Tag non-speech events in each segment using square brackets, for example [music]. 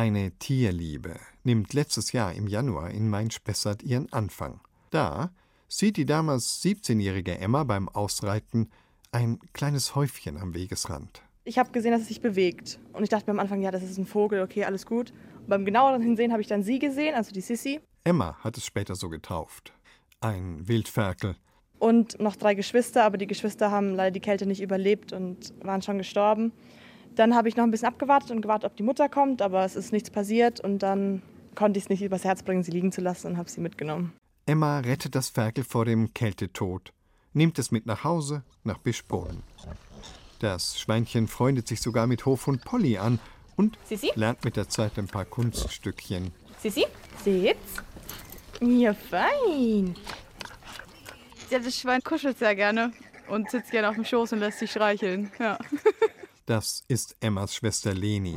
Eine Tierliebe nimmt letztes Jahr im Januar in Main-Spessart ihren Anfang. Da sieht die damals 17-jährige Emma beim Ausreiten ein kleines Häufchen am Wegesrand. Ich habe gesehen, dass es sich bewegt. Und ich dachte mir am Anfang, ja, das ist ein Vogel, okay, alles gut. Und beim genaueren Hinsehen habe ich dann sie gesehen, also die Sissi. Emma hat es später so getauft. Ein Wildferkel. Und noch drei Geschwister, aber die Geschwister haben leider die Kälte nicht überlebt und waren schon gestorben. Dann habe ich noch ein bisschen abgewartet und gewartet, ob die Mutter kommt, aber es ist nichts passiert. Und dann konnte ich es nicht übers Herz bringen, sie liegen zu lassen und habe sie mitgenommen. Emma rettet das Ferkel vor dem Kältetod, nimmt es mit nach Hause, nach Bischboden. Das Schweinchen freundet sich sogar mit Hofhund Polly an und Sissi? lernt mit der Zeit ein paar Kunststückchen. Sissi, sitz. Ja, fein. Ja, das Schwein kuschelt sehr gerne und sitzt gerne auf dem Schoß und lässt sich streicheln. Ja. [laughs] Das ist Emmas Schwester Leni.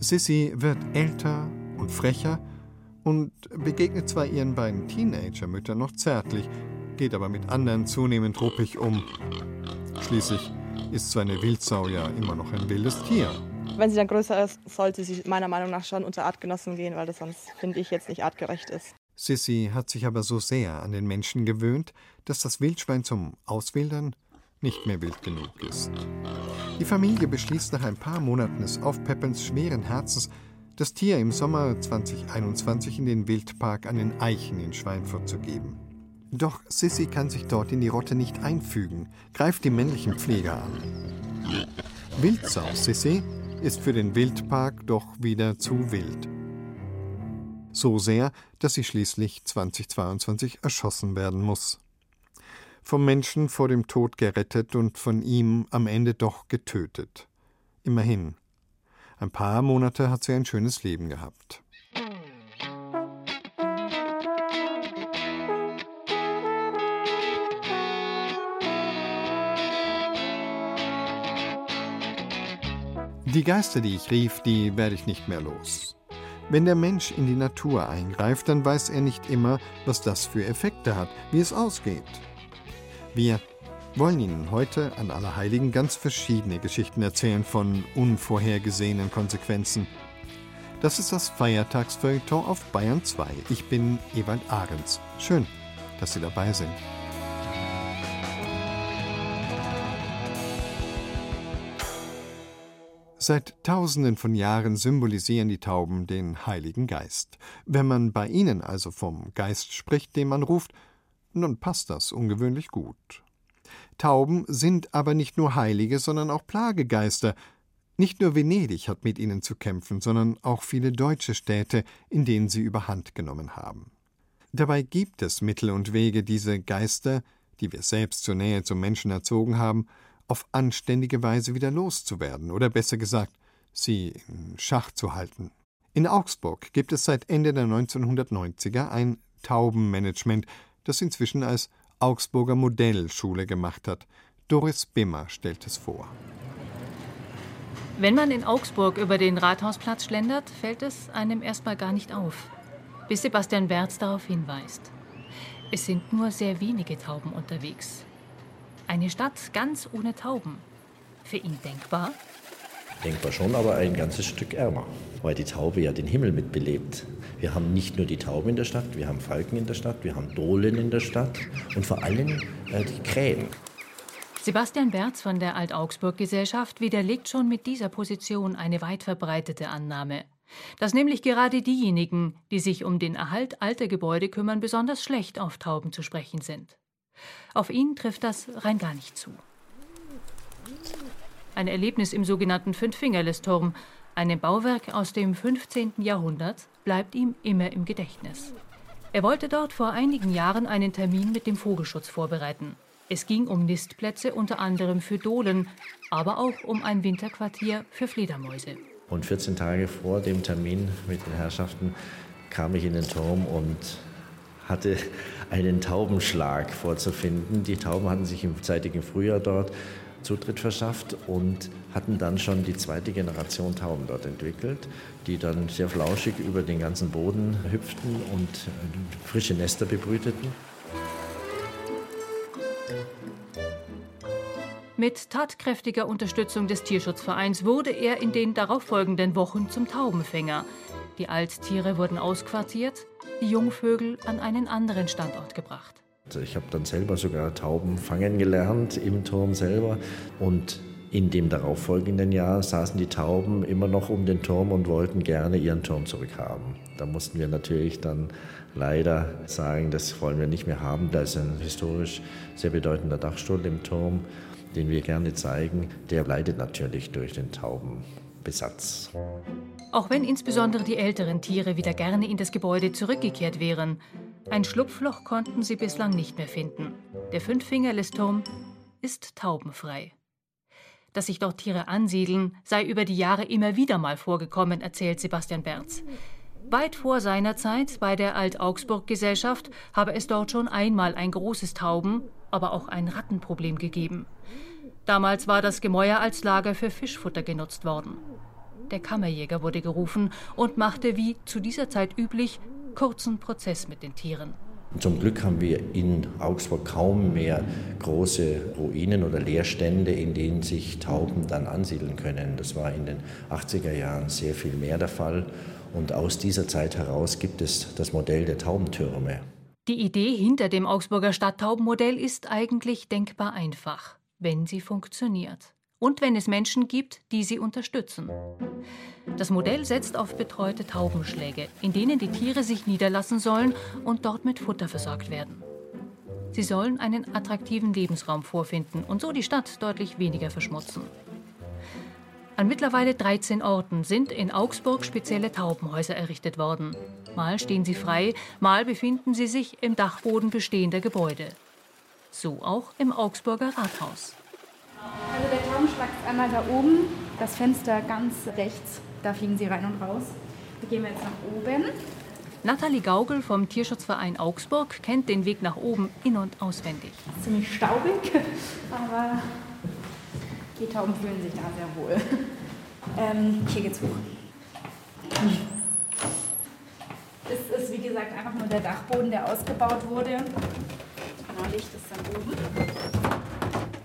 Sissy wird älter und frecher und begegnet zwar ihren beiden Teenagermüttern noch zärtlich, geht aber mit anderen zunehmend ruppig um. Schließlich ist so eine Wildsau ja immer noch ein wildes Tier. Wenn sie dann größer ist, sollte sie meiner Meinung nach schon unter Artgenossen gehen, weil das sonst, finde ich, jetzt nicht artgerecht ist. Sissy hat sich aber so sehr an den Menschen gewöhnt, dass das Wildschwein zum Auswildern nicht mehr wild genug ist. Die Familie beschließt nach ein paar Monaten des Aufpeppens schweren Herzens, das Tier im Sommer 2021 in den Wildpark an den Eichen in Schweinfurt zu geben. Doch Sissy kann sich dort in die Rotte nicht einfügen, greift die männlichen Pfleger an. Wildsau Sissy ist für den Wildpark doch wieder zu wild. So sehr, dass sie schließlich 2022 erschossen werden muss vom Menschen vor dem Tod gerettet und von ihm am Ende doch getötet. Immerhin. Ein paar Monate hat sie ein schönes Leben gehabt. Die Geister, die ich rief, die werde ich nicht mehr los. Wenn der Mensch in die Natur eingreift, dann weiß er nicht immer, was das für Effekte hat, wie es ausgeht. Wir wollen Ihnen heute an Allerheiligen ganz verschiedene Geschichten erzählen von unvorhergesehenen Konsequenzen. Das ist das Feiertagsfeuilleton auf Bayern 2. Ich bin Ewald Ahrens. Schön, dass Sie dabei sind. Seit Tausenden von Jahren symbolisieren die Tauben den Heiligen Geist. Wenn man bei ihnen also vom Geist spricht, den man ruft, nun passt das ungewöhnlich gut. Tauben sind aber nicht nur Heilige, sondern auch Plagegeister. Nicht nur Venedig hat mit ihnen zu kämpfen, sondern auch viele deutsche Städte, in denen sie überhand genommen haben. Dabei gibt es Mittel und Wege, diese Geister, die wir selbst zur Nähe zum Menschen erzogen haben, auf anständige Weise wieder loszuwerden, oder besser gesagt, sie in Schach zu halten. In Augsburg gibt es seit Ende der 1990er ein Taubenmanagement, das inzwischen als Augsburger Modellschule gemacht hat. Doris Bimmer stellt es vor. Wenn man in Augsburg über den Rathausplatz schlendert, fällt es einem erstmal gar nicht auf, bis Sebastian Wertz darauf hinweist. Es sind nur sehr wenige Tauben unterwegs. Eine Stadt ganz ohne Tauben. Für ihn denkbar? Denkbar schon, aber ein ganzes Stück ärmer, weil die Taube ja den Himmel mitbelebt. Wir haben nicht nur die Tauben in der Stadt, wir haben Falken in der Stadt, wir haben Dohlen in der Stadt und vor allem äh, die Krähen. Sebastian Berz von der Alt-Augsburg-Gesellschaft widerlegt schon mit dieser Position eine weit verbreitete Annahme. Dass nämlich gerade diejenigen, die sich um den Erhalt alter Gebäude kümmern, besonders schlecht auf Tauben zu sprechen sind. Auf ihn trifft das rein gar nicht zu. Ein Erlebnis im sogenannten Fünffingerlesturm, einem Bauwerk aus dem 15. Jahrhundert, bleibt ihm immer im Gedächtnis. Er wollte dort vor einigen Jahren einen Termin mit dem Vogelschutz vorbereiten. Es ging um Nistplätze unter anderem für Dohlen, aber auch um ein Winterquartier für Fledermäuse. Und 14 Tage vor dem Termin mit den Herrschaften kam ich in den Turm und hatte einen Taubenschlag vorzufinden. Die Tauben hatten sich im zeitigen Frühjahr dort Zutritt verschafft und hatten dann schon die zweite Generation Tauben dort entwickelt, die dann sehr flauschig über den ganzen Boden hüpften und frische Nester bebrüteten. Mit tatkräftiger Unterstützung des Tierschutzvereins wurde er in den darauffolgenden Wochen zum Taubenfänger. Die Alttiere wurden ausquartiert, die Jungvögel an einen anderen Standort gebracht. Ich habe dann selber sogar Tauben fangen gelernt im Turm selber und in dem darauffolgenden Jahr saßen die Tauben immer noch um den Turm und wollten gerne ihren Turm zurückhaben. Da mussten wir natürlich dann leider sagen, das wollen wir nicht mehr haben. Da ist ein historisch sehr bedeutender Dachstuhl im Turm den wir gerne zeigen, der leidet natürlich durch den Taubenbesatz. Auch wenn insbesondere die älteren Tiere wieder gerne in das Gebäude zurückgekehrt wären, ein Schlupfloch konnten sie bislang nicht mehr finden. Der Fünffingerlisturm ist taubenfrei. Dass sich dort Tiere ansiedeln, sei über die Jahre immer wieder mal vorgekommen, erzählt Sebastian Berz. Weit vor seiner Zeit bei der Alt-Augsburg-Gesellschaft habe es dort schon einmal ein großes Tauben, aber auch ein Rattenproblem gegeben. Damals war das Gemäuer als Lager für Fischfutter genutzt worden. Der Kammerjäger wurde gerufen und machte, wie zu dieser Zeit üblich, kurzen Prozess mit den Tieren. Zum Glück haben wir in Augsburg kaum mehr große Ruinen oder Leerstände, in denen sich Tauben dann ansiedeln können. Das war in den 80er Jahren sehr viel mehr der Fall. Und aus dieser Zeit heraus gibt es das Modell der Taubentürme. Die Idee hinter dem Augsburger Stadttaubenmodell ist eigentlich denkbar einfach, wenn sie funktioniert. Und wenn es Menschen gibt, die sie unterstützen. Das Modell setzt auf betreute Taubenschläge, in denen die Tiere sich niederlassen sollen und dort mit Futter versorgt werden. Sie sollen einen attraktiven Lebensraum vorfinden und so die Stadt deutlich weniger verschmutzen. An mittlerweile 13 Orten sind in Augsburg spezielle Taubenhäuser errichtet worden. Mal stehen sie frei, mal befinden sie sich im Dachboden bestehender Gebäude. So auch im Augsburger Rathaus. Also der Taubenschlag ist einmal da oben, das Fenster ganz rechts, da fliegen sie rein und raus. Da gehen wir jetzt nach oben. Nathalie Gaugel vom Tierschutzverein Augsburg kennt den Weg nach oben in- und auswendig. Ziemlich staubig, [laughs] aber die Tauben fühlen sich da sehr wohl. Ähm, hier geht's hoch. Es ist wie gesagt einfach nur der Dachboden, der ausgebaut wurde. Genau, Licht ist dann oben.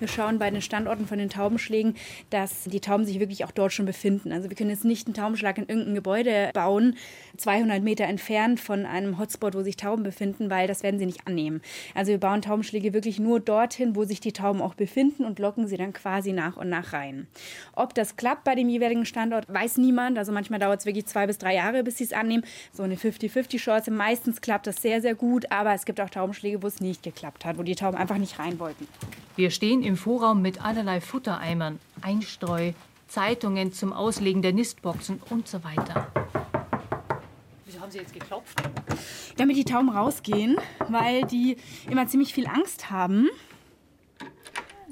Wir schauen bei den Standorten von den Taubenschlägen, dass die Tauben sich wirklich auch dort schon befinden. Also wir können jetzt nicht einen Taubenschlag in irgendein Gebäude bauen, 200 Meter entfernt von einem Hotspot, wo sich Tauben befinden, weil das werden sie nicht annehmen. Also wir bauen Taubenschläge wirklich nur dorthin, wo sich die Tauben auch befinden und locken sie dann quasi nach und nach rein. Ob das klappt bei dem jeweiligen Standort, weiß niemand. Also manchmal dauert es wirklich zwei bis drei Jahre, bis sie es annehmen. So eine 50-50-Chance. Meistens klappt das sehr, sehr gut, aber es gibt auch Taubenschläge, wo es nicht geklappt hat, wo die Tauben einfach nicht rein wollten. Wir stehen im Vorraum mit allerlei Futtereimern, Einstreu, Zeitungen zum Auslegen der Nistboxen und so weiter. Wieso haben Sie jetzt geklopft? Damit die Tauben rausgehen, weil die immer ziemlich viel Angst haben.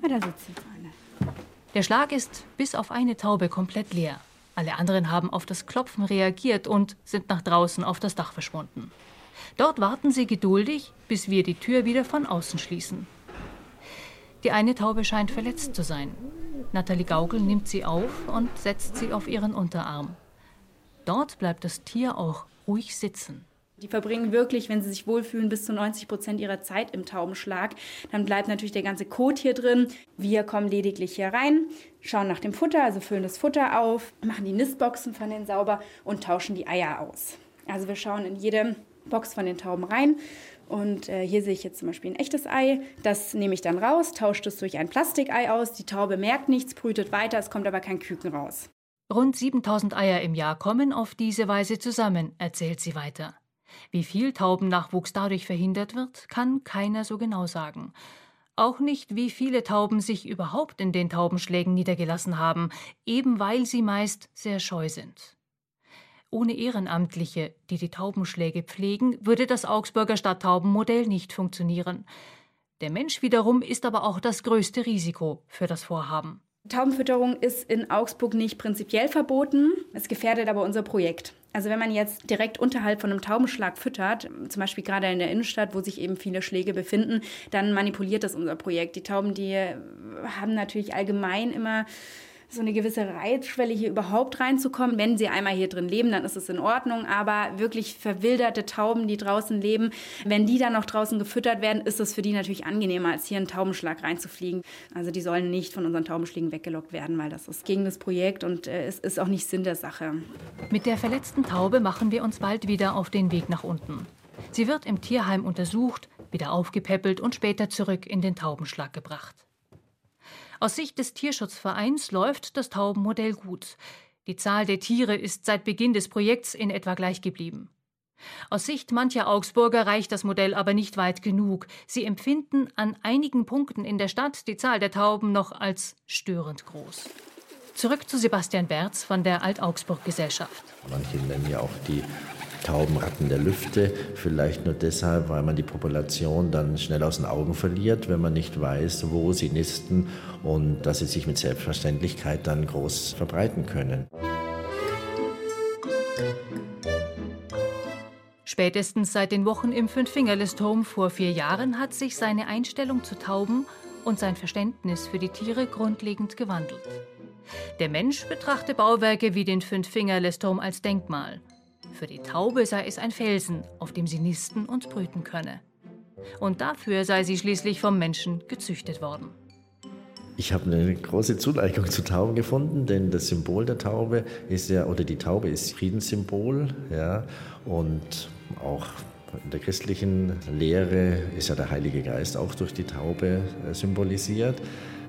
Na, da sitzt jetzt eine. Der Schlag ist bis auf eine Taube komplett leer. Alle anderen haben auf das Klopfen reagiert und sind nach draußen auf das Dach verschwunden. Dort warten sie geduldig, bis wir die Tür wieder von außen schließen. Die eine Taube scheint verletzt zu sein. Nathalie Gaugel nimmt sie auf und setzt sie auf ihren Unterarm. Dort bleibt das Tier auch ruhig sitzen. Die verbringen wirklich, wenn sie sich wohlfühlen, bis zu 90 Prozent ihrer Zeit im Taubenschlag. Dann bleibt natürlich der ganze Kot hier drin. Wir kommen lediglich hier rein, schauen nach dem Futter, also füllen das Futter auf, machen die Nistboxen von denen sauber und tauschen die Eier aus. Also wir schauen in jede Box von den Tauben rein, und äh, hier sehe ich jetzt zum Beispiel ein echtes Ei. Das nehme ich dann raus, tausche es durch ein Plastikei aus. Die Taube merkt nichts, brütet weiter, es kommt aber kein Küken raus. Rund 7000 Eier im Jahr kommen auf diese Weise zusammen, erzählt sie weiter. Wie viel Taubennachwuchs dadurch verhindert wird, kann keiner so genau sagen. Auch nicht, wie viele Tauben sich überhaupt in den Taubenschlägen niedergelassen haben, eben weil sie meist sehr scheu sind. Ohne Ehrenamtliche, die die Taubenschläge pflegen, würde das Augsburger Stadttaubenmodell nicht funktionieren. Der Mensch wiederum ist aber auch das größte Risiko für das Vorhaben. Taubenfütterung ist in Augsburg nicht prinzipiell verboten. Es gefährdet aber unser Projekt. Also wenn man jetzt direkt unterhalb von einem Taubenschlag füttert, zum Beispiel gerade in der Innenstadt, wo sich eben viele Schläge befinden, dann manipuliert das unser Projekt. Die Tauben, die haben natürlich allgemein immer so eine gewisse Reizschwelle, hier überhaupt reinzukommen. Wenn sie einmal hier drin leben, dann ist es in Ordnung. Aber wirklich verwilderte Tauben, die draußen leben, wenn die dann noch draußen gefüttert werden, ist es für die natürlich angenehmer, als hier einen Taubenschlag reinzufliegen. Also die sollen nicht von unseren Taubenschlägen weggelockt werden, weil das ist gegen das Projekt und äh, es ist auch nicht Sinn der Sache. Mit der verletzten Taube machen wir uns bald wieder auf den Weg nach unten. Sie wird im Tierheim untersucht, wieder aufgepäppelt und später zurück in den Taubenschlag gebracht. Aus Sicht des Tierschutzvereins läuft das Taubenmodell gut. Die Zahl der Tiere ist seit Beginn des Projekts in etwa gleich geblieben. Aus Sicht mancher Augsburger reicht das Modell aber nicht weit genug. Sie empfinden an einigen Punkten in der Stadt die Zahl der Tauben noch als störend groß. Zurück zu Sebastian Berz von der Alt-Augsburg-Gesellschaft. Manche nennen ja auch die Taubenratten der Lüfte, vielleicht nur deshalb, weil man die Population dann schnell aus den Augen verliert, wenn man nicht weiß, wo sie nisten und dass sie sich mit Selbstverständlichkeit dann groß verbreiten können. Spätestens seit den Wochen im Fünf-Fingerlist-Home vor vier Jahren hat sich seine Einstellung zu Tauben und sein Verständnis für die Tiere grundlegend gewandelt. Der Mensch betrachte Bauwerke wie den Fünf-Fingerlist-Home als Denkmal. Für die Taube sei es ein Felsen, auf dem sie nisten und brüten könne. Und dafür sei sie schließlich vom Menschen gezüchtet worden. Ich habe eine große Zuneigung zu Tauben gefunden, denn das Symbol der Taube ist ja, oder die Taube ist Friedenssymbol, ja, und auch in der christlichen Lehre ist ja der Heilige Geist auch durch die Taube äh, symbolisiert.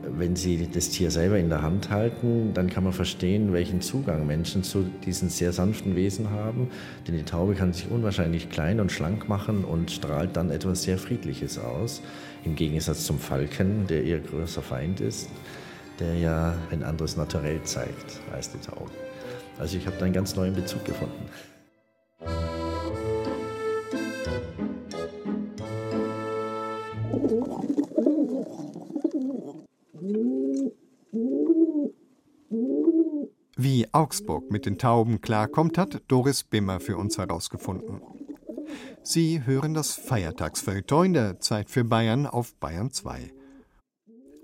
Wenn Sie das Tier selber in der Hand halten, dann kann man verstehen, welchen Zugang Menschen zu diesen sehr sanften Wesen haben. Denn die Taube kann sich unwahrscheinlich klein und schlank machen und strahlt dann etwas sehr Friedliches aus. Im Gegensatz zum Falken, der ihr größer Feind ist, der ja ein anderes Naturell zeigt als die Taube. Also ich habe da einen ganz neuen Bezug gefunden. Wie Augsburg mit den Tauben klarkommt, hat Doris Bimmer für uns herausgefunden. Sie hören das Feiertagsfeuilleton der Zeit für Bayern auf Bayern 2.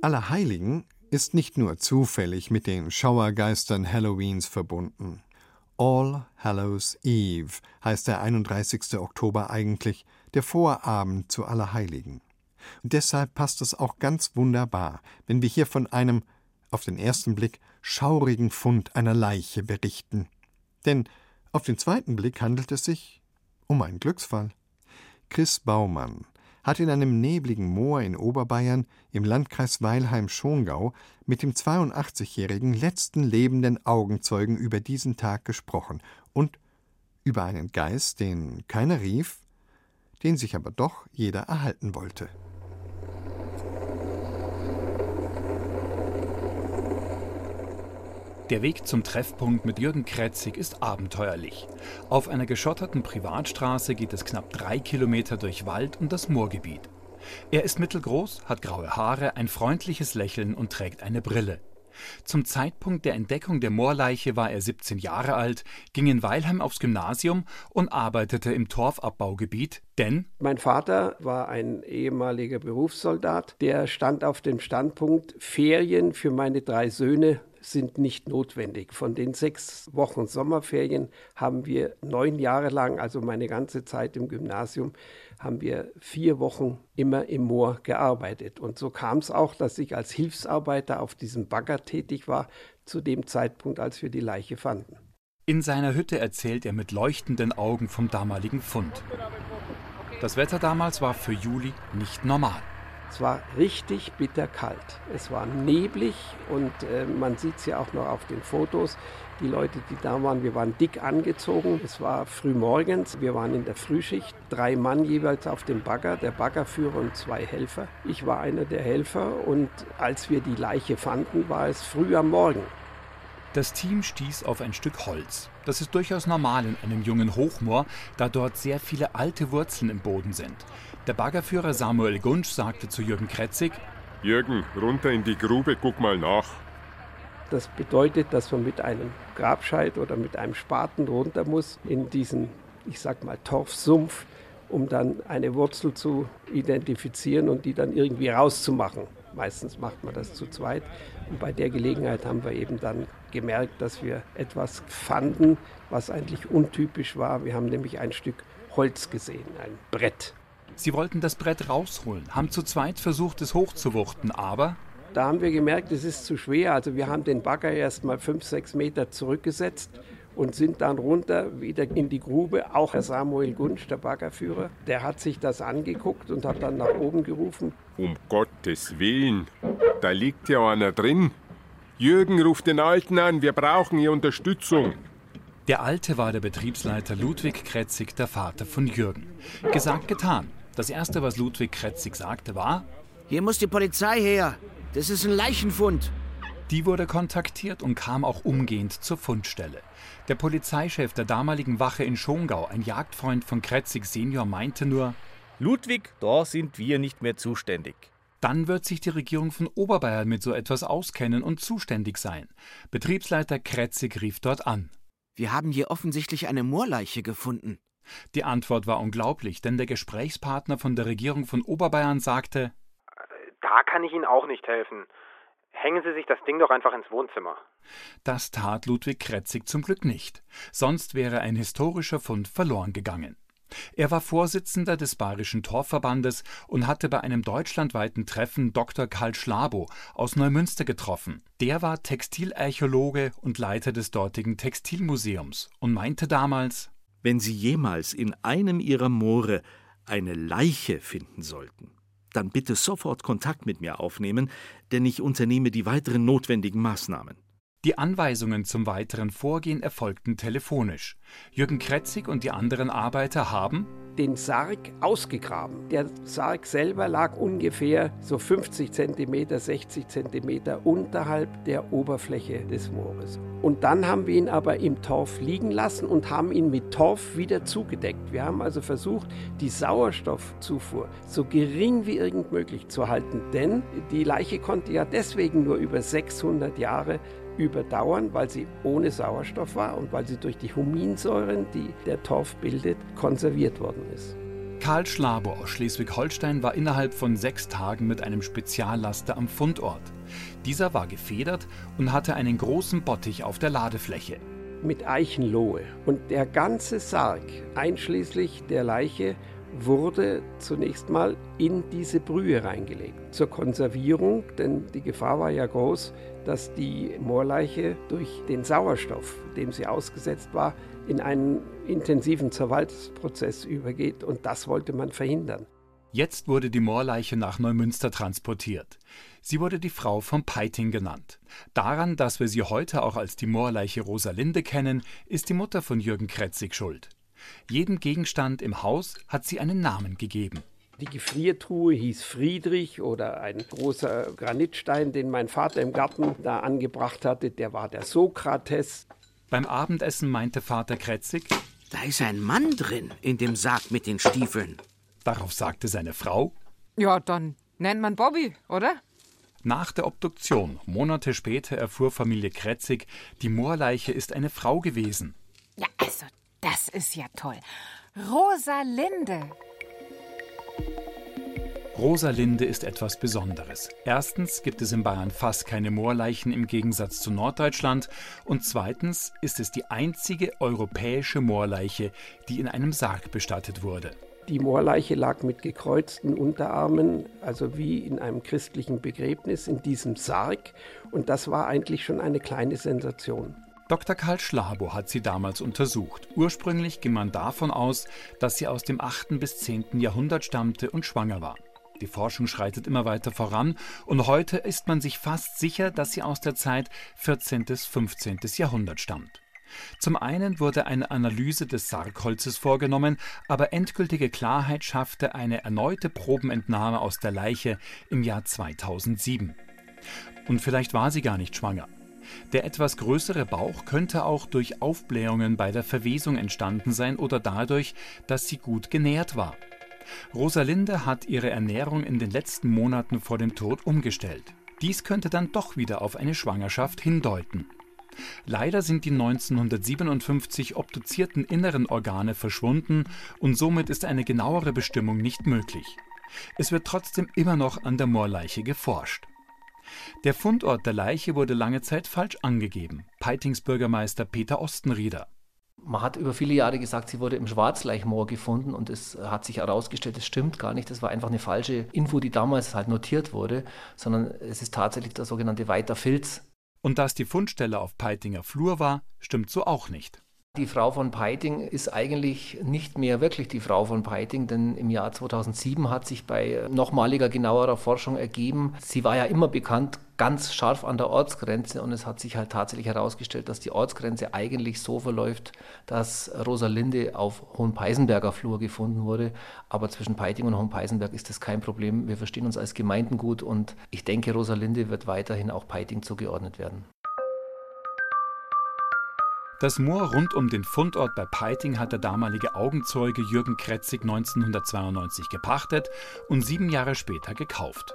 Allerheiligen ist nicht nur zufällig mit den Schauergeistern Halloweens verbunden. All Hallows Eve heißt der 31. Oktober eigentlich, der Vorabend zu Allerheiligen. Und deshalb passt es auch ganz wunderbar, wenn wir hier von einem, auf den ersten Blick, schaurigen Fund einer Leiche berichten. Denn auf den zweiten Blick handelt es sich um einen Glücksfall. Chris Baumann hat in einem nebligen Moor in Oberbayern im Landkreis Weilheim-Schongau mit dem 82-jährigen letzten lebenden Augenzeugen über diesen Tag gesprochen und über einen Geist, den keiner rief, den sich aber doch jeder erhalten wollte. Der Weg zum Treffpunkt mit Jürgen Kretzig ist abenteuerlich. Auf einer geschotterten Privatstraße geht es knapp drei Kilometer durch Wald und das Moorgebiet. Er ist mittelgroß, hat graue Haare, ein freundliches Lächeln und trägt eine Brille. Zum Zeitpunkt der Entdeckung der Moorleiche war er 17 Jahre alt, ging in Weilheim aufs Gymnasium und arbeitete im Torfabbaugebiet, denn mein Vater war ein ehemaliger Berufssoldat, der stand auf dem Standpunkt, Ferien für meine drei Söhne sind nicht notwendig. Von den sechs Wochen Sommerferien haben wir neun Jahre lang, also meine ganze Zeit im Gymnasium, haben wir vier Wochen immer im Moor gearbeitet. Und so kam es auch, dass ich als Hilfsarbeiter auf diesem Bagger tätig war, zu dem Zeitpunkt, als wir die Leiche fanden. In seiner Hütte erzählt er mit leuchtenden Augen vom damaligen Fund. Das Wetter damals war für Juli nicht normal. Es war richtig bitterkalt. Es war neblig und äh, man sieht es ja auch noch auf den Fotos. Die Leute, die da waren, wir waren dick angezogen. Es war früh morgens. Wir waren in der Frühschicht. Drei Mann jeweils auf dem Bagger, der Baggerführer und zwei Helfer. Ich war einer der Helfer und als wir die Leiche fanden, war es früh am Morgen. Das Team stieß auf ein Stück Holz. Das ist durchaus normal in einem jungen Hochmoor, da dort sehr viele alte Wurzeln im Boden sind. Der Baggerführer Samuel Gunsch sagte zu Jürgen Kretzig: Jürgen, runter in die Grube, guck mal nach. Das bedeutet, dass man mit einem Grabscheit oder mit einem Spaten runter muss in diesen, ich sag mal, Torfsumpf, um dann eine Wurzel zu identifizieren und die dann irgendwie rauszumachen. Meistens macht man das zu zweit. Und bei der Gelegenheit haben wir eben dann gemerkt, dass wir etwas fanden, was eigentlich untypisch war. Wir haben nämlich ein Stück Holz gesehen, ein Brett. Sie wollten das Brett rausholen, haben zu zweit versucht, es hochzuwuchten, aber da haben wir gemerkt, es ist zu schwer. Also wir haben den Bagger erst mal fünf, sechs Meter zurückgesetzt und sind dann runter wieder in die Grube. Auch Herr Samuel Gunsch, der Baggerführer, der hat sich das angeguckt und hat dann nach oben gerufen. Um Gottes Willen, da liegt ja einer drin. Jürgen ruft den Alten an, wir brauchen hier Unterstützung. Der Alte war der Betriebsleiter Ludwig Kretzig, der Vater von Jürgen. Gesagt, getan. Das Erste, was Ludwig Kretzig sagte, war: Hier muss die Polizei her. Das ist ein Leichenfund. Die wurde kontaktiert und kam auch umgehend zur Fundstelle. Der Polizeichef der damaligen Wache in Schongau, ein Jagdfreund von Kretzig Senior, meinte nur: Ludwig, da sind wir nicht mehr zuständig. Dann wird sich die Regierung von Oberbayern mit so etwas auskennen und zuständig sein. Betriebsleiter Kretzig rief dort an. Wir haben hier offensichtlich eine Moorleiche gefunden. Die Antwort war unglaublich, denn der Gesprächspartner von der Regierung von Oberbayern sagte: da kann ich Ihnen auch nicht helfen. Hängen Sie sich das Ding doch einfach ins Wohnzimmer. Das tat Ludwig Kretzig zum Glück nicht. Sonst wäre ein historischer Fund verloren gegangen. Er war Vorsitzender des Bayerischen Torverbandes und hatte bei einem deutschlandweiten Treffen Dr. Karl Schlabo aus Neumünster getroffen. Der war Textilarchäologe und Leiter des dortigen Textilmuseums und meinte damals: Wenn Sie jemals in einem Ihrer Moore eine Leiche finden sollten, dann bitte sofort Kontakt mit mir aufnehmen, denn ich unternehme die weiteren notwendigen Maßnahmen. Die Anweisungen zum weiteren Vorgehen erfolgten telefonisch. Jürgen Kretzig und die anderen Arbeiter haben den Sarg ausgegraben. Der Sarg selber lag ungefähr so 50 cm, 60 cm unterhalb der Oberfläche des Moores. Und dann haben wir ihn aber im Torf liegen lassen und haben ihn mit Torf wieder zugedeckt. Wir haben also versucht, die Sauerstoffzufuhr so gering wie irgend möglich zu halten, denn die Leiche konnte ja deswegen nur über 600 Jahre überdauern, weil sie ohne Sauerstoff war und weil sie durch die Huminsäuren, die der Torf bildet, konserviert worden ist. Karl Schlabo aus Schleswig-Holstein war innerhalb von sechs Tagen mit einem Speziallaster am Fundort. Dieser war gefedert und hatte einen großen Bottich auf der Ladefläche. Mit Eichenlohe. Und der ganze Sarg, einschließlich der Leiche, wurde zunächst mal in diese Brühe reingelegt. Zur Konservierung, denn die Gefahr war ja groß, dass die Moorleiche durch den Sauerstoff, dem sie ausgesetzt war, in einen intensiven Zerwaltungsprozess übergeht und das wollte man verhindern. Jetzt wurde die Moorleiche nach Neumünster transportiert. Sie wurde die Frau von Peiting genannt. Daran, dass wir sie heute auch als die Moorleiche Rosalinde kennen, ist die Mutter von Jürgen Kretzig schuld. Jedem Gegenstand im Haus hat sie einen Namen gegeben. Die Gefriertruhe hieß Friedrich oder ein großer Granitstein, den mein Vater im Garten da angebracht hatte, der war der Sokrates. Beim Abendessen meinte Vater Kretzig, da ist ein Mann drin in dem Sarg mit den Stiefeln. Darauf sagte seine Frau, ja, dann nennt man Bobby, oder? Nach der Obduktion, Monate später, erfuhr Familie Kretzig, die Moorleiche ist eine Frau gewesen. Ja, also, das ist ja toll. Rosalinde. Rosalinde ist etwas Besonderes. Erstens gibt es in Bayern fast keine Moorleichen im Gegensatz zu Norddeutschland und zweitens ist es die einzige europäische Moorleiche, die in einem Sarg bestattet wurde. Die Moorleiche lag mit gekreuzten Unterarmen, also wie in einem christlichen Begräbnis, in diesem Sarg und das war eigentlich schon eine kleine Sensation. Dr. Karl Schlabo hat sie damals untersucht. Ursprünglich ging man davon aus, dass sie aus dem 8. bis 10. Jahrhundert stammte und schwanger war. Die Forschung schreitet immer weiter voran und heute ist man sich fast sicher, dass sie aus der Zeit 14. bis 15. Jahrhundert stammt. Zum einen wurde eine Analyse des Sargholzes vorgenommen, aber endgültige Klarheit schaffte eine erneute Probenentnahme aus der Leiche im Jahr 2007. Und vielleicht war sie gar nicht schwanger. Der etwas größere Bauch könnte auch durch Aufblähungen bei der Verwesung entstanden sein oder dadurch, dass sie gut genährt war. Rosalinde hat ihre Ernährung in den letzten Monaten vor dem Tod umgestellt. Dies könnte dann doch wieder auf eine Schwangerschaft hindeuten. Leider sind die 1957 obduzierten inneren Organe verschwunden und somit ist eine genauere Bestimmung nicht möglich. Es wird trotzdem immer noch an der Moorleiche geforscht. Der Fundort der Leiche wurde lange Zeit falsch angegeben. Peitings Bürgermeister Peter Ostenrieder. Man hat über viele Jahre gesagt, sie wurde im Schwarzleichmoor gefunden und es hat sich herausgestellt, das stimmt gar nicht. Das war einfach eine falsche Info, die damals halt notiert wurde, sondern es ist tatsächlich der sogenannte Weiter Filz. Und dass die Fundstelle auf Peitinger Flur war, stimmt so auch nicht. Die Frau von Peiting ist eigentlich nicht mehr wirklich die Frau von Peiting, denn im Jahr 2007 hat sich bei nochmaliger genauerer Forschung ergeben, sie war ja immer bekannt ganz scharf an der Ortsgrenze und es hat sich halt tatsächlich herausgestellt, dass die Ortsgrenze eigentlich so verläuft, dass Rosalinde auf Hohenpeisenberger Flur gefunden wurde, aber zwischen Peiting und Hohenpeisenberg ist das kein Problem. Wir verstehen uns als Gemeinden gut und ich denke, Rosalinde wird weiterhin auch Peiting zugeordnet werden. Das Moor rund um den Fundort bei Peiting hat der damalige Augenzeuge Jürgen Kretzig 1992 gepachtet und sieben Jahre später gekauft.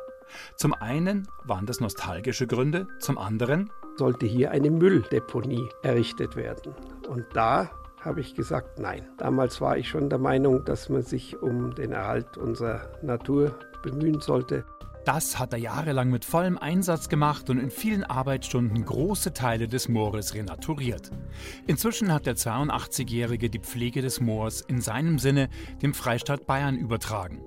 Zum einen waren das nostalgische Gründe, zum anderen sollte hier eine Mülldeponie errichtet werden. Und da habe ich gesagt, nein. Damals war ich schon der Meinung, dass man sich um den Erhalt unserer Natur bemühen sollte. Das hat er jahrelang mit vollem Einsatz gemacht und in vielen Arbeitsstunden große Teile des Moores renaturiert. Inzwischen hat der 82-Jährige die Pflege des Moors in seinem Sinne dem Freistaat Bayern übertragen.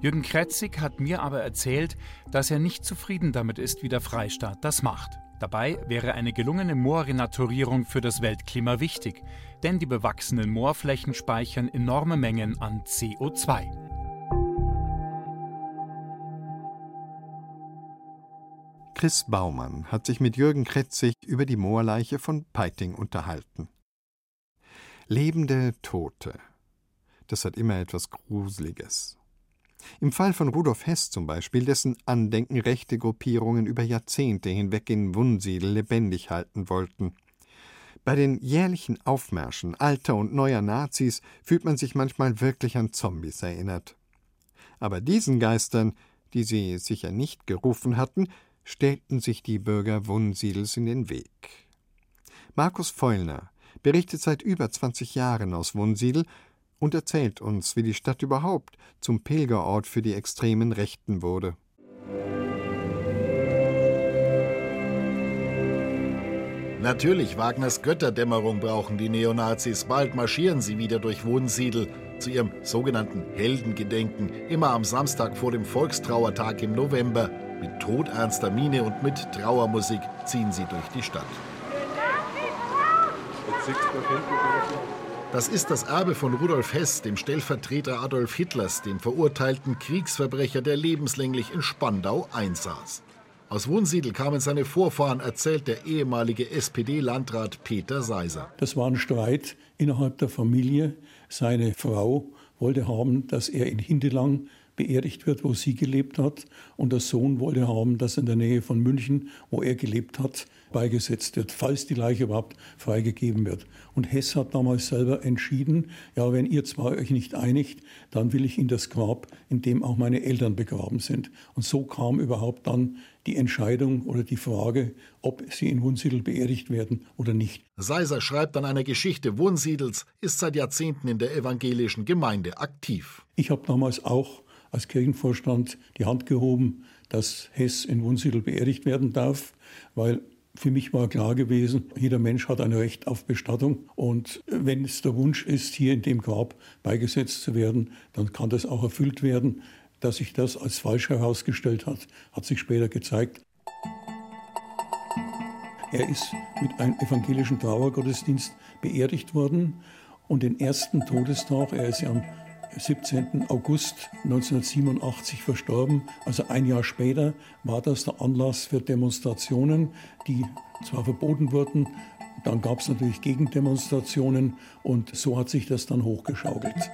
Jürgen Kretzig hat mir aber erzählt, dass er nicht zufrieden damit ist, wie der Freistaat das macht. Dabei wäre eine gelungene Moorrenaturierung für das Weltklima wichtig, denn die bewachsenen Moorflächen speichern enorme Mengen an CO2. Chris Baumann hat sich mit Jürgen Kretzig über die Moorleiche von Peiting unterhalten. Lebende Tote. Das hat immer etwas Gruseliges. Im Fall von Rudolf Hess zum Beispiel, dessen Andenken rechte Gruppierungen über Jahrzehnte hinweg in Wunsiedel lebendig halten wollten. Bei den jährlichen Aufmärschen alter und neuer Nazis fühlt man sich manchmal wirklich an Zombies erinnert. Aber diesen Geistern, die sie sicher nicht gerufen hatten, stellten sich die Bürger Wunsiedels in den Weg. Markus Feulner berichtet seit über 20 Jahren aus Wunsiedel und erzählt uns, wie die Stadt überhaupt zum Pilgerort für die extremen Rechten wurde. Natürlich, Wagners Götterdämmerung brauchen die Neonazis. Bald marschieren sie wieder durch Wunsiedel zu ihrem sogenannten Heldengedenken, immer am Samstag vor dem Volkstrauertag im November. Mit todernster Miene und mit Trauermusik ziehen sie durch die Stadt. Das ist das Erbe von Rudolf Hess, dem Stellvertreter Adolf Hitlers, dem verurteilten Kriegsverbrecher, der lebenslänglich in Spandau einsaß. Aus Wunsiedel kamen seine Vorfahren, erzählt der ehemalige SPD-Landrat Peter Seiser. Das war ein Streit innerhalb der Familie. Seine Frau wollte haben, dass er in Hindelang beerdigt wird, wo sie gelebt hat. Und der Sohn wollte haben, dass in der Nähe von München, wo er gelebt hat, beigesetzt wird, falls die Leiche überhaupt freigegeben wird. Und Hess hat damals selber entschieden, ja, wenn ihr zwei euch nicht einigt, dann will ich in das Grab, in dem auch meine Eltern begraben sind. Und so kam überhaupt dann die Entscheidung oder die Frage, ob sie in Wunsiedel beerdigt werden oder nicht. Seiser schreibt an einer Geschichte Wunsiedels, ist seit Jahrzehnten in der evangelischen Gemeinde aktiv. Ich habe damals auch als Kirchenvorstand die Hand gehoben, dass Hess in Wunsiedel beerdigt werden darf, weil für mich war klar gewesen, jeder Mensch hat ein Recht auf Bestattung. Und wenn es der Wunsch ist, hier in dem Grab beigesetzt zu werden, dann kann das auch erfüllt werden. Dass sich das als falsch herausgestellt hat, hat sich später gezeigt. Er ist mit einem evangelischen Trauergottesdienst beerdigt worden und den ersten Todestag, er ist ja am 17. August 1987 verstorben. Also ein Jahr später war das der Anlass für Demonstrationen, die zwar verboten wurden, dann gab es natürlich Gegendemonstrationen und so hat sich das dann hochgeschaukelt.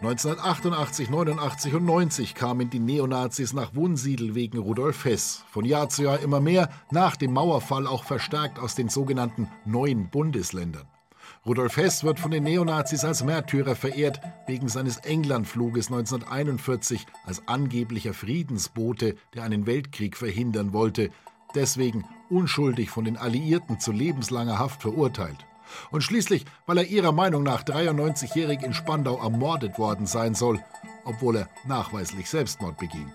1988, 89 und 90 kamen die Neonazis nach Wunsiedel wegen Rudolf Hess. Von Jahr zu Jahr immer mehr, nach dem Mauerfall auch verstärkt aus den sogenannten neuen Bundesländern. Rudolf Hess wird von den Neonazis als Märtyrer verehrt, wegen seines Englandfluges 1941 als angeblicher Friedensbote, der einen Weltkrieg verhindern wollte, deswegen unschuldig von den Alliierten zu lebenslanger Haft verurteilt. Und schließlich, weil er ihrer Meinung nach 93-jährig in Spandau ermordet worden sein soll, obwohl er nachweislich Selbstmord beging.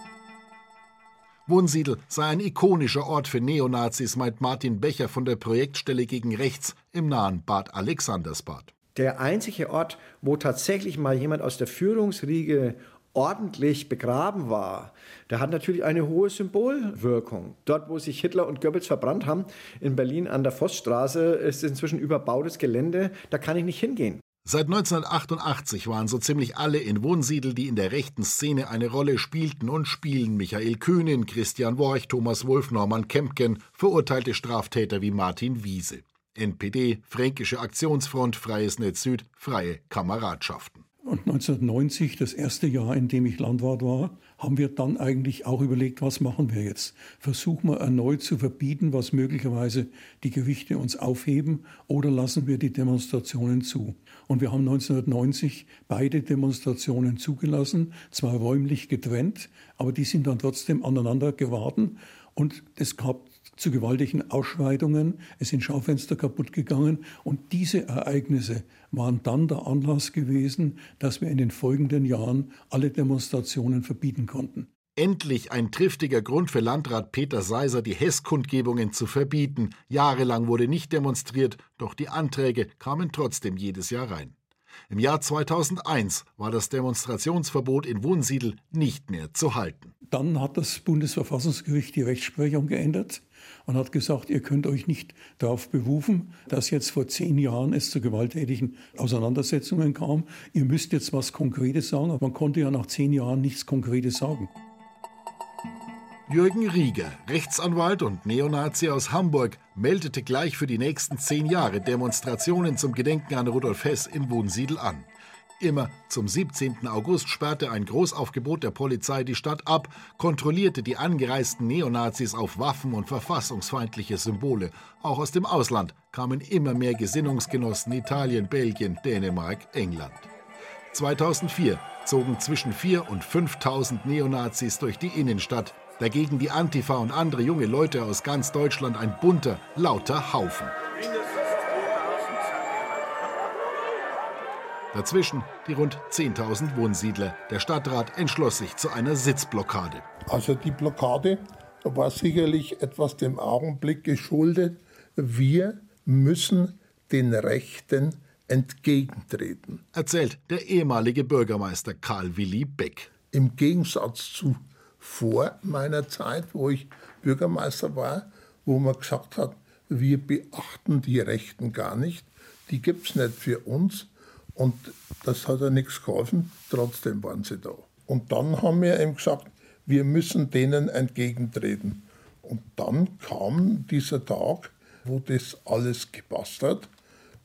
Wunsiedel sei ein ikonischer Ort für Neonazis, meint Martin Becher von der Projektstelle gegen Rechts im nahen Bad Alexandersbad. Der einzige Ort, wo tatsächlich mal jemand aus der Führungsriege ordentlich begraben war, der hat natürlich eine hohe Symbolwirkung. Dort, wo sich Hitler und Goebbels verbrannt haben, in Berlin an der Vossstraße, ist inzwischen überbautes Gelände, da kann ich nicht hingehen. Seit 1988 waren so ziemlich alle in Wohnsiedel, die in der rechten Szene eine Rolle spielten und spielen Michael Kühnen, Christian Worch, Thomas Wolf, Norman Kempken, verurteilte Straftäter wie Martin Wiese. NPD, Fränkische Aktionsfront, Freies Netz Süd, Freie Kameradschaften. Und 1990, das erste Jahr, in dem ich Landwart war, haben wir dann eigentlich auch überlegt, was machen wir jetzt? Versuchen wir erneut zu verbieten, was möglicherweise die Gewichte uns aufheben, oder lassen wir die Demonstrationen zu? Und wir haben 1990 beide Demonstrationen zugelassen, zwar räumlich getrennt, aber die sind dann trotzdem aneinander geraten. Und es gab zu gewaltigen Ausschreitungen, es sind Schaufenster kaputt gegangen und diese Ereignisse waren dann der Anlass gewesen, dass wir in den folgenden Jahren alle Demonstrationen verbieten konnten. Endlich ein triftiger Grund für Landrat Peter Seiser, die Hesskundgebungen zu verbieten. Jahrelang wurde nicht demonstriert, doch die Anträge kamen trotzdem jedes Jahr rein. Im Jahr 2001 war das Demonstrationsverbot in Wunsiedel nicht mehr zu halten. Dann hat das Bundesverfassungsgericht die Rechtsprechung geändert und hat gesagt, ihr könnt euch nicht darauf berufen, dass jetzt vor zehn Jahren es zu gewalttätigen Auseinandersetzungen kam. Ihr müsst jetzt was Konkretes sagen, aber man konnte ja nach zehn Jahren nichts Konkretes sagen. Jürgen Rieger, Rechtsanwalt und Neonazi aus Hamburg, meldete gleich für die nächsten zehn Jahre Demonstrationen zum Gedenken an Rudolf Hess in Wunsiedel an. Immer zum 17. August sperrte ein Großaufgebot der Polizei die Stadt ab, kontrollierte die angereisten Neonazis auf Waffen und verfassungsfeindliche Symbole. Auch aus dem Ausland kamen immer mehr Gesinnungsgenossen Italien, Belgien, Dänemark, England. 2004 zogen zwischen 4.000 und 5.000 Neonazis durch die Innenstadt, Dagegen die Antifa und andere junge Leute aus ganz Deutschland ein bunter, lauter Haufen. Dazwischen die rund 10.000 Wohnsiedler. Der Stadtrat entschloss sich zu einer Sitzblockade. Also die Blockade war sicherlich etwas dem Augenblick geschuldet. Wir müssen den Rechten entgegentreten. Erzählt der ehemalige Bürgermeister Karl Willi Beck. Im Gegensatz zu vor meiner Zeit, wo ich Bürgermeister war, wo man gesagt hat, wir beachten die Rechten gar nicht, die gibt es nicht für uns. Und das hat ja nichts geholfen, trotzdem waren sie da. Und dann haben wir eben gesagt, wir müssen denen entgegentreten. Und dann kam dieser Tag, wo das alles gepasst hat.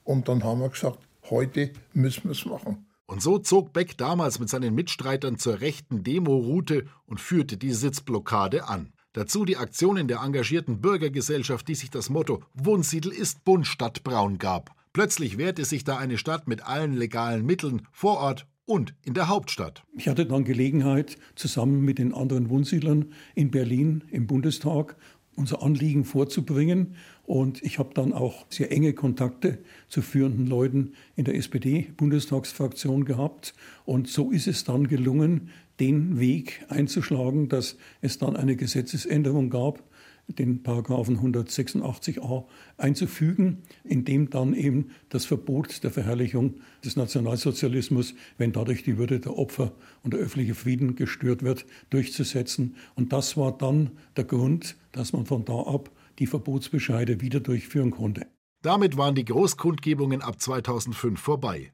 Und dann haben wir gesagt, heute müssen wir es machen. Und so zog Beck damals mit seinen Mitstreitern zur rechten Demo-Route und führte die Sitzblockade an. Dazu die Aktionen der engagierten Bürgergesellschaft, die sich das Motto Wohnsiedel ist bunt statt braun gab. Plötzlich wehrte sich da eine Stadt mit allen legalen Mitteln vor Ort und in der Hauptstadt. Ich hatte dann Gelegenheit, zusammen mit den anderen Wohnsiedlern in Berlin im Bundestag unser Anliegen vorzubringen. Und ich habe dann auch sehr enge Kontakte zu führenden Leuten in der SPD-Bundestagsfraktion gehabt. Und so ist es dann gelungen, den Weg einzuschlagen, dass es dann eine Gesetzesänderung gab, den Paragraphen 186a einzufügen, in dem dann eben das Verbot der Verherrlichung des Nationalsozialismus, wenn dadurch die Würde der Opfer und der öffentliche Frieden gestört wird, durchzusetzen. Und das war dann der Grund, dass man von da ab die Verbotsbescheide wieder durchführen konnte. Damit waren die Großkundgebungen ab 2005 vorbei.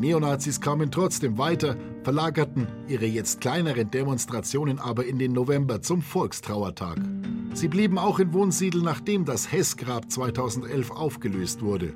Neonazis kamen trotzdem weiter, verlagerten ihre jetzt kleineren Demonstrationen aber in den November zum Volkstrauertag. Sie blieben auch in Wohnsiedel, nachdem das Hessgrab 2011 aufgelöst wurde.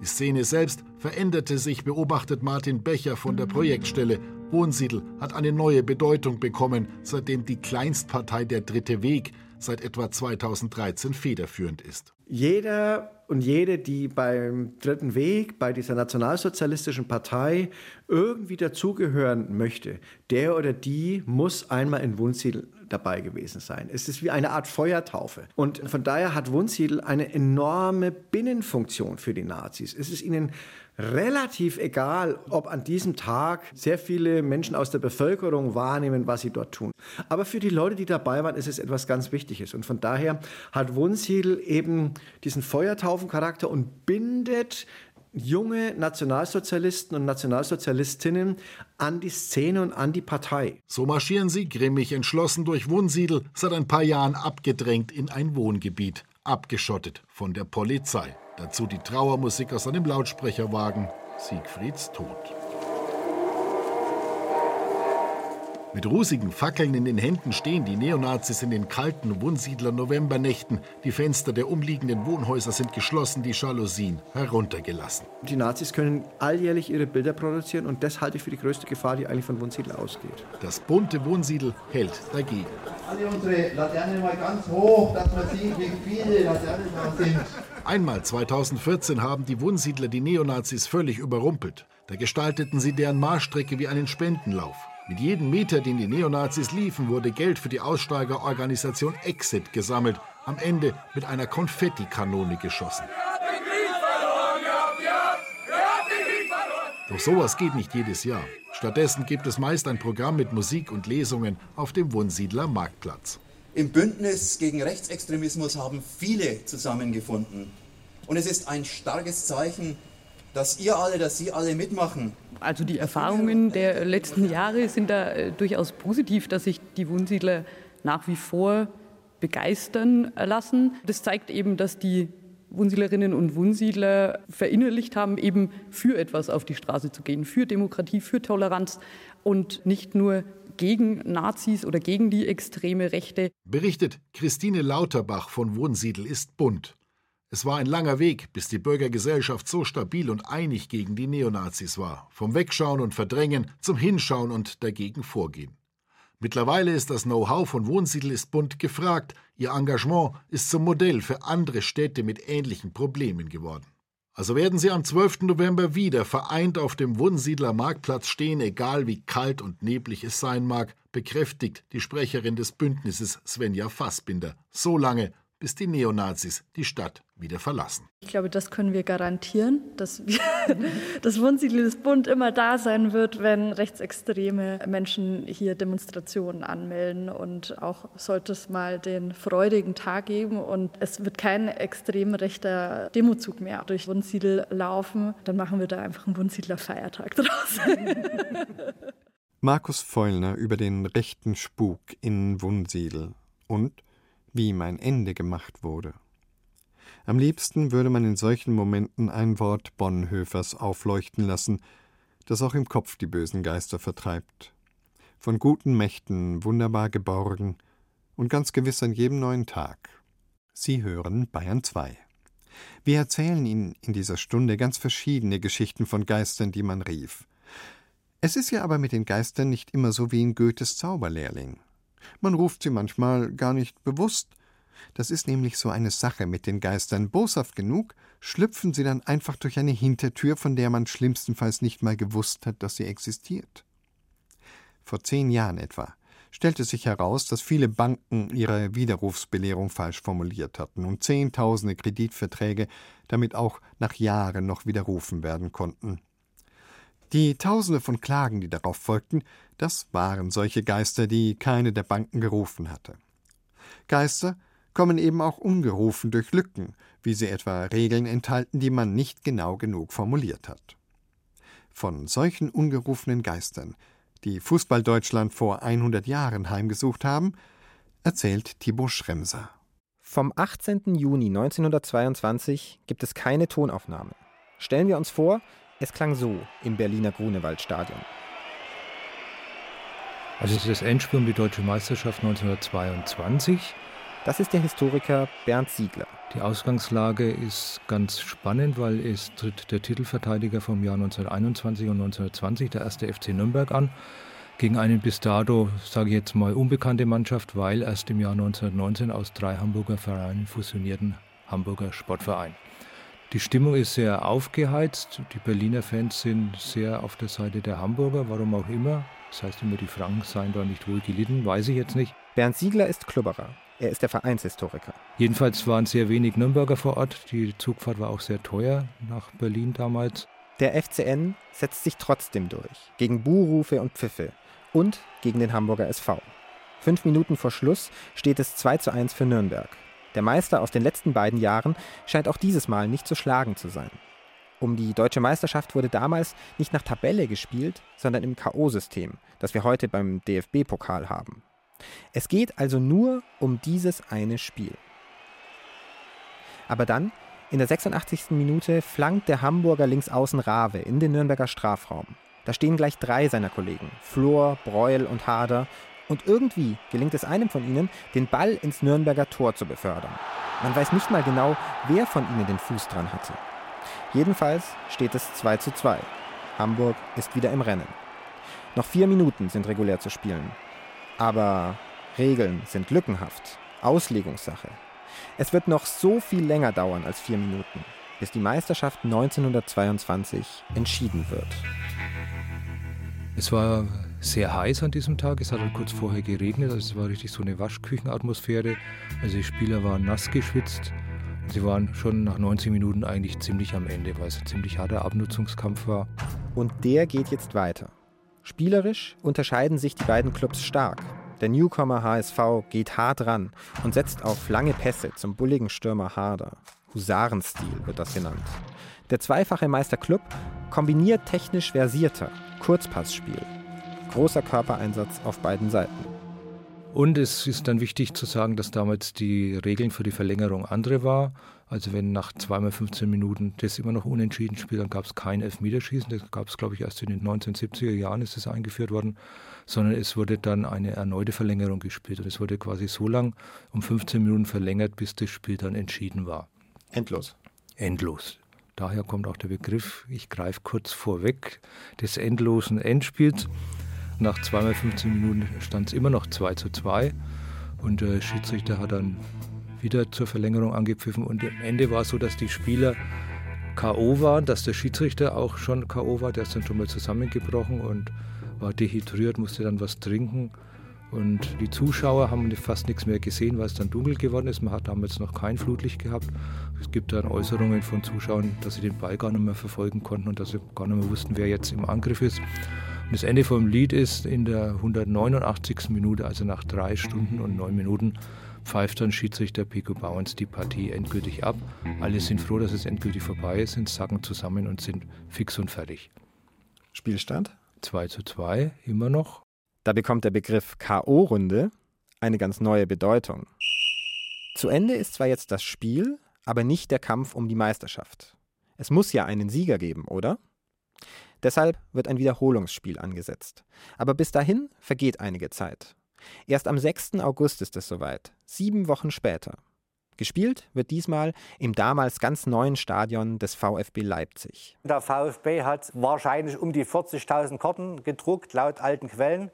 Die Szene selbst veränderte sich, beobachtet Martin Becher von der Projektstelle. Wohnsiedel hat eine neue Bedeutung bekommen, seitdem die Kleinstpartei Der Dritte Weg seit etwa 2013 federführend ist. Jeder und jede, die beim Dritten Weg, bei dieser nationalsozialistischen Partei irgendwie dazugehören möchte, der oder die muss einmal in Wunsiedel dabei gewesen sein. Es ist wie eine Art Feuertaufe. Und von daher hat Wunsiedel eine enorme Binnenfunktion für die Nazis. Es ist ihnen relativ egal, ob an diesem Tag sehr viele Menschen aus der Bevölkerung wahrnehmen, was sie dort tun. Aber für die Leute, die dabei waren, ist es etwas ganz Wichtiges. Und von daher hat Wunsiedel eben diesen Feuertaufencharakter und bindet junge Nationalsozialisten und Nationalsozialistinnen an die Szene und an die Partei. So marschieren sie grimmig entschlossen durch Wunsiedel, seit ein paar Jahren abgedrängt in ein Wohngebiet, abgeschottet von der Polizei. Dazu die Trauermusik aus einem Lautsprecherwagen. Siegfrieds Tod. Mit rußigen Fackeln in den Händen stehen die Neonazis in den kalten Wunsiedler Novembernächten. Die Fenster der umliegenden Wohnhäuser sind geschlossen, die Jalousien heruntergelassen. Die Nazis können alljährlich ihre Bilder produzieren und das halte ich für die größte Gefahr, die eigentlich von Wunsiedel ausgeht. Das bunte Wohnsiedel hält dagegen. Alle unsere Laternen mal ganz hoch, dass man sieht, wie viele Laternen da sind. Einmal 2014 haben die Wunsiedler die Neonazis völlig überrumpelt. Da gestalteten sie deren Marschstrecke wie einen Spendenlauf. Mit jedem Meter, den die Neonazis liefen, wurde Geld für die Aussteigerorganisation Exit gesammelt. Am Ende mit einer Konfettikanone geschossen. Doch sowas geht nicht jedes Jahr. Stattdessen gibt es meist ein Programm mit Musik und Lesungen auf dem Wunsiedler Marktplatz. Im Bündnis gegen Rechtsextremismus haben viele zusammengefunden. Und es ist ein starkes Zeichen, dass ihr alle, dass Sie alle mitmachen. Also die Erfahrungen der letzten Jahre sind da äh, durchaus positiv, dass sich die Wohnsiedler nach wie vor begeistern lassen. Das zeigt eben, dass die Wohnsiedlerinnen und Wohnsiedler verinnerlicht haben, eben für etwas auf die Straße zu gehen, für Demokratie, für Toleranz und nicht nur gegen Nazis oder gegen die extreme Rechte. Berichtet Christine Lauterbach von Wohnsiedel ist bunt. Es war ein langer Weg, bis die Bürgergesellschaft so stabil und einig gegen die Neonazis war. Vom Wegschauen und Verdrängen zum Hinschauen und dagegen vorgehen. Mittlerweile ist das Know-how von Wohnsiedel ist bunt gefragt. Ihr Engagement ist zum Modell für andere Städte mit ähnlichen Problemen geworden. Also werden Sie am 12. November wieder vereint auf dem Wunsiedler Marktplatz stehen, egal wie kalt und neblig es sein mag, bekräftigt die Sprecherin des Bündnisses Svenja Fassbinder. So lange, bis die Neonazis die Stadt wieder verlassen. Ich glaube, das können wir garantieren, dass wir, [laughs] das Wohnsiedel des Bund immer da sein wird, wenn rechtsextreme Menschen hier Demonstrationen anmelden. Und auch sollte es mal den freudigen Tag geben und es wird kein extrem rechter Demozug mehr durch Wohnsiedel laufen, dann machen wir da einfach einen Wohnsiedler Feiertag draus. [laughs] Markus Feulner über den rechten Spuk in Wunsiedel und wie mein Ende gemacht wurde. Am liebsten würde man in solchen Momenten ein Wort Bonhoeffers aufleuchten lassen, das auch im Kopf die bösen Geister vertreibt. Von guten Mächten wunderbar geborgen und ganz gewiss an jedem neuen Tag. Sie hören Bayern 2. Wir erzählen Ihnen in dieser Stunde ganz verschiedene Geschichten von Geistern, die man rief. Es ist ja aber mit den Geistern nicht immer so wie in Goethes Zauberlehrling. Man ruft sie manchmal gar nicht bewusst. Das ist nämlich so eine Sache mit den Geistern. Boshaft genug, schlüpfen sie dann einfach durch eine Hintertür, von der man schlimmstenfalls nicht mal gewusst hat, dass sie existiert. Vor zehn Jahren etwa stellte sich heraus, dass viele Banken ihre Widerrufsbelehrung falsch formuliert hatten und Zehntausende Kreditverträge damit auch nach Jahren noch widerrufen werden konnten. Die Tausende von Klagen, die darauf folgten, das waren solche Geister, die keine der Banken gerufen hatte. Geister kommen eben auch ungerufen durch Lücken, wie sie etwa Regeln enthalten, die man nicht genau genug formuliert hat. Von solchen ungerufenen Geistern, die Fußball-Deutschland vor 100 Jahren heimgesucht haben, erzählt Thibaut Schremser. Vom 18. Juni 1922 gibt es keine Tonaufnahme. Stellen wir uns vor, es klang so im Berliner Grunewaldstadion. Also es ist das Endspiel um die deutsche Meisterschaft 1922. Das ist der Historiker Bernd Siegler. Die Ausgangslage ist ganz spannend, weil es tritt der Titelverteidiger vom Jahr 1921 und 1920, der erste FC Nürnberg an, gegen eine bis dato, sage ich jetzt mal, unbekannte Mannschaft, weil erst im Jahr 1919 aus drei Hamburger Vereinen fusionierten Hamburger Sportverein. Die Stimmung ist sehr aufgeheizt. Die Berliner Fans sind sehr auf der Seite der Hamburger, warum auch immer. Das heißt immer, die Franken seien da nicht wohl gelitten, weiß ich jetzt nicht. Bernd Siegler ist Klubberer. Er ist der Vereinshistoriker. Jedenfalls waren sehr wenig Nürnberger vor Ort. Die Zugfahrt war auch sehr teuer nach Berlin damals. Der FCN setzt sich trotzdem durch. Gegen Buhrufe und Pfiffe. Und gegen den Hamburger SV. Fünf Minuten vor Schluss steht es 2 zu 1 für Nürnberg. Der Meister aus den letzten beiden Jahren scheint auch dieses Mal nicht zu schlagen zu sein. Um die deutsche Meisterschaft wurde damals nicht nach Tabelle gespielt, sondern im K.O.-System, das wir heute beim DFB-Pokal haben. Es geht also nur um dieses eine Spiel. Aber dann, in der 86. Minute, flankt der Hamburger Linksaußen Rave in den Nürnberger Strafraum. Da stehen gleich drei seiner Kollegen, Flor, Breuel und Hader, und irgendwie gelingt es einem von ihnen, den Ball ins Nürnberger Tor zu befördern. Man weiß nicht mal genau, wer von ihnen den Fuß dran hatte. Jedenfalls steht es 2 zu 2. Hamburg ist wieder im Rennen. Noch vier Minuten sind regulär zu spielen. Aber Regeln sind lückenhaft, Auslegungssache. Es wird noch so viel länger dauern als vier Minuten, bis die Meisterschaft 1922 entschieden wird. Es war sehr heiß an diesem Tag. Es hat halt kurz vorher geregnet. Also es war richtig so eine Waschküchenatmosphäre. Also die Spieler waren nass geschwitzt. Sie waren schon nach 90 Minuten eigentlich ziemlich am Ende, weil es ein ziemlich harter Abnutzungskampf war. Und der geht jetzt weiter. Spielerisch unterscheiden sich die beiden Clubs stark. Der Newcomer HSV geht hart ran und setzt auf lange Pässe zum bulligen Stürmer Harder. Husarenstil wird das genannt. Der zweifache Meister Club kombiniert technisch versierter Kurzpassspiel. Großer Körpereinsatz auf beiden Seiten. Und es ist dann wichtig zu sagen, dass damals die Regeln für die Verlängerung andere war. Also wenn nach zweimal 15 Minuten das immer noch unentschieden spielt, dann gab es kein Elfmeterschießen. Das gab es, glaube ich, erst in den 1970er Jahren ist es eingeführt worden, sondern es wurde dann eine erneute Verlängerung gespielt. Und es wurde quasi so lang um 15 Minuten verlängert, bis das Spiel dann entschieden war. Endlos. Endlos. Daher kommt auch der Begriff, ich greife kurz vorweg, des endlosen Endspiels. Nach zweimal 15 Minuten stand es immer noch 2 zu 2 und der Schiedsrichter hat dann wieder zur Verlängerung angepfiffen und am Ende war es so, dass die Spieler K.O. waren, dass der Schiedsrichter auch schon K.O. war, der ist dann schon mal zusammengebrochen und war dehydriert, musste dann was trinken. Und die Zuschauer haben fast nichts mehr gesehen, weil es dann dunkel geworden ist. Man hat damals noch kein Flutlicht gehabt. Es gibt dann Äußerungen von Zuschauern, dass sie den Ball gar nicht mehr verfolgen konnten und dass sie gar nicht mehr wussten, wer jetzt im Angriff ist. Und das Ende vom Lied ist in der 189. Minute, also nach drei Stunden und neun Minuten, pfeift dann Schiedsrichter Pico Bauens die Partie endgültig ab. Alle sind froh, dass es endgültig vorbei ist, sind sacken zusammen und sind fix und fertig. Spielstand? 2 zu 2, immer noch. Da bekommt der Begriff K.O.-Runde eine ganz neue Bedeutung. Zu Ende ist zwar jetzt das Spiel, aber nicht der Kampf um die Meisterschaft. Es muss ja einen Sieger geben, oder? Deshalb wird ein Wiederholungsspiel angesetzt. Aber bis dahin vergeht einige Zeit. Erst am 6. August ist es soweit, sieben Wochen später. Gespielt wird diesmal im damals ganz neuen Stadion des VfB Leipzig. Der VfB hat wahrscheinlich um die 40.000 Karten gedruckt, laut alten Quellen.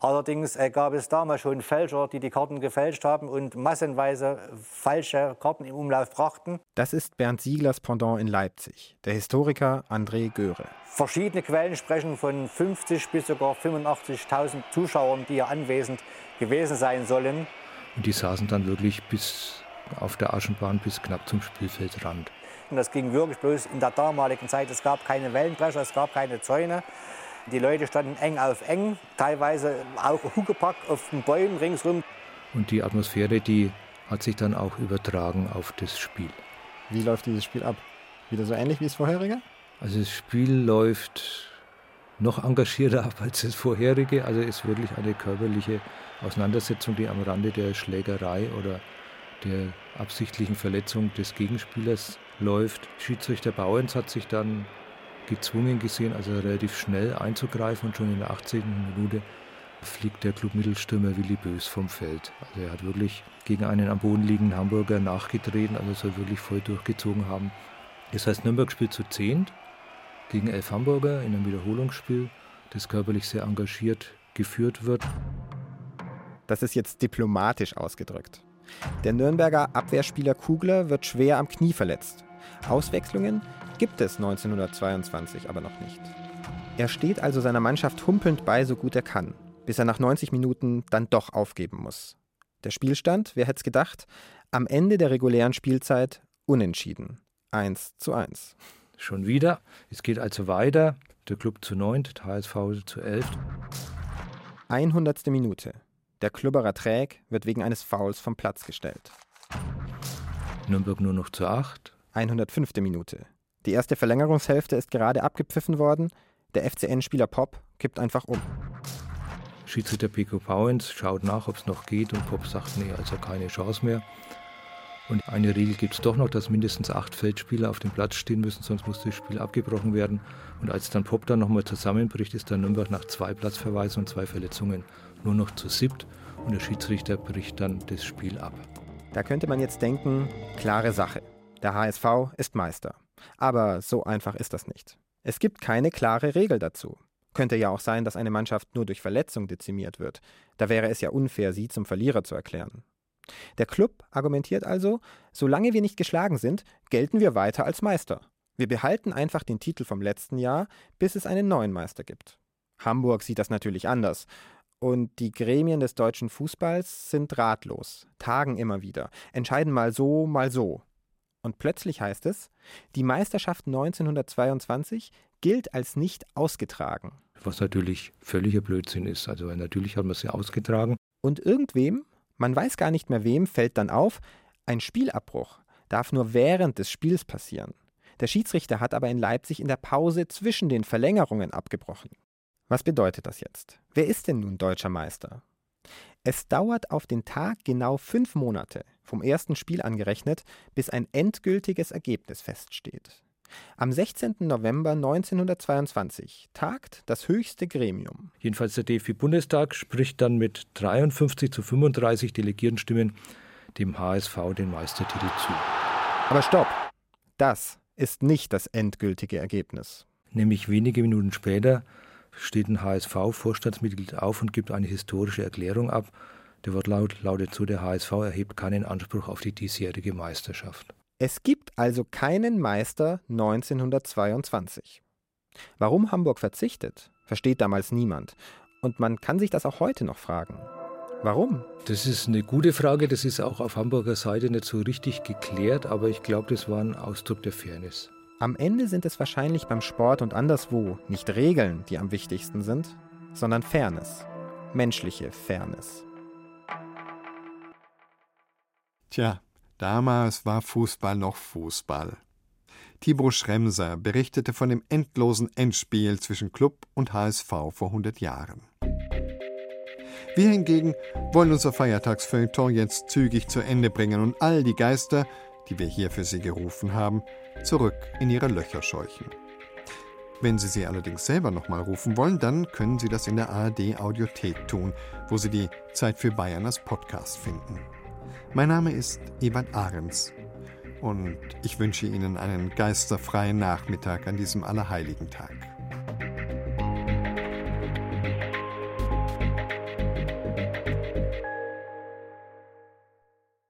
Allerdings äh, gab es damals schon Fälscher, die die Karten gefälscht haben und massenweise falsche Karten im Umlauf brachten. Das ist Bernd Sieglers Pendant in Leipzig, der Historiker André Göre. Verschiedene Quellen sprechen von 50 bis sogar 85.000 Zuschauern, die hier anwesend gewesen sein sollen. Und die saßen dann wirklich bis auf der Aschenbahn bis knapp zum Spielfeldrand. Und das ging wirklich bloß in der damaligen Zeit. Es gab keine Wellenbrecher, es gab keine Zäune. Die Leute standen eng auf eng, teilweise auch Huckepack auf den Bäumen ringsrum. Und die Atmosphäre, die hat sich dann auch übertragen auf das Spiel. Wie läuft dieses Spiel ab? Wieder so ähnlich wie das vorherige? Also das Spiel läuft noch engagierter [laughs] ab als das vorherige. Also es ist wirklich eine körperliche Auseinandersetzung, die am Rande der Schlägerei oder der absichtlichen Verletzung des Gegenspielers läuft. Schiedsrichter Bauens hat sich dann gezwungen gesehen, also relativ schnell einzugreifen und schon in der 18. Minute fliegt der Clubmittelstürmer Willi Bös vom Feld. Also er hat wirklich gegen einen am Boden liegenden Hamburger nachgetreten, also soll wirklich voll durchgezogen haben. Das heißt, Nürnberg spielt zu zehnt gegen elf Hamburger in einem Wiederholungsspiel, das körperlich sehr engagiert geführt wird. Das ist jetzt diplomatisch ausgedrückt. Der Nürnberger Abwehrspieler Kugler wird schwer am Knie verletzt. Auswechslungen gibt es 1922 aber noch nicht. Er steht also seiner Mannschaft humpelnd bei, so gut er kann, bis er nach 90 Minuten dann doch aufgeben muss. Der Spielstand, wer hätte es gedacht, am Ende der regulären Spielzeit unentschieden. 1 zu 1. Schon wieder. Es geht also weiter. Der Club zu 9, der HSV zu 11. 100. Minute. Der Klubberer Träg wird wegen eines Fouls vom Platz gestellt. Nürnberg nur noch zu 8. 105. Minute. Die erste Verlängerungshälfte ist gerade abgepfiffen worden. Der FCN-Spieler Pop kippt einfach um. Schiedsrichter Pico Pauens schaut nach, ob es noch geht und Pop sagt, nee, also keine Chance mehr. Und eine Regel gibt es doch noch, dass mindestens acht Feldspieler auf dem Platz stehen müssen, sonst muss das Spiel abgebrochen werden. Und als dann Pop dann nochmal zusammenbricht, ist dann Nürnberg nach zwei Platzverweisen und zwei Verletzungen nur noch zu siebt und der Schiedsrichter bricht dann das Spiel ab. Da könnte man jetzt denken, klare Sache. Der HSV ist Meister. Aber so einfach ist das nicht. Es gibt keine klare Regel dazu. Könnte ja auch sein, dass eine Mannschaft nur durch Verletzung dezimiert wird. Da wäre es ja unfair, sie zum Verlierer zu erklären. Der Club argumentiert also, solange wir nicht geschlagen sind, gelten wir weiter als Meister. Wir behalten einfach den Titel vom letzten Jahr, bis es einen neuen Meister gibt. Hamburg sieht das natürlich anders. Und die Gremien des deutschen Fußballs sind ratlos, tagen immer wieder, entscheiden mal so, mal so. Und plötzlich heißt es, die Meisterschaft 1922 gilt als nicht ausgetragen. Was natürlich völliger Blödsinn ist. Also natürlich hat man sie ausgetragen. Und irgendwem, man weiß gar nicht mehr wem, fällt dann auf, ein Spielabbruch darf nur während des Spiels passieren. Der Schiedsrichter hat aber in Leipzig in der Pause zwischen den Verlängerungen abgebrochen. Was bedeutet das jetzt? Wer ist denn nun deutscher Meister? Es dauert auf den Tag genau fünf Monate, vom ersten Spiel angerechnet, bis ein endgültiges Ergebnis feststeht. Am 16. November 1922 tagt das höchste Gremium. Jedenfalls der DFB-Bundestag spricht dann mit 53 zu 35 Delegiertenstimmen dem HSV den Meistertitel zu. Aber stopp! Das ist nicht das endgültige Ergebnis. Nämlich wenige Minuten später steht ein HSV-Vorstandsmitglied auf und gibt eine historische Erklärung ab. Der Wortlaut lautet so, der HSV erhebt keinen Anspruch auf die diesjährige Meisterschaft. Es gibt also keinen Meister 1922. Warum Hamburg verzichtet, versteht damals niemand. Und man kann sich das auch heute noch fragen. Warum? Das ist eine gute Frage. Das ist auch auf Hamburger Seite nicht so richtig geklärt, aber ich glaube, das war ein Ausdruck der Fairness. Am Ende sind es wahrscheinlich beim Sport und anderswo nicht Regeln, die am wichtigsten sind, sondern Fairness. Menschliche Fairness. Tja, damals war Fußball noch Fußball. Thibaut Schremser berichtete von dem endlosen Endspiel zwischen Club und HSV vor 100 Jahren. Wir hingegen wollen unser Feiertagsfeuilleton jetzt zügig zu Ende bringen und all die Geister, die wir hier für Sie gerufen haben, zurück in ihre Löcher scheuchen. Wenn Sie sie allerdings selber nochmal rufen wollen, dann können Sie das in der ARD Audiothek tun, wo Sie die Zeit für Bayern als Podcast finden. Mein Name ist Ebert Ahrens und ich wünsche Ihnen einen geisterfreien Nachmittag an diesem Allerheiligen Tag.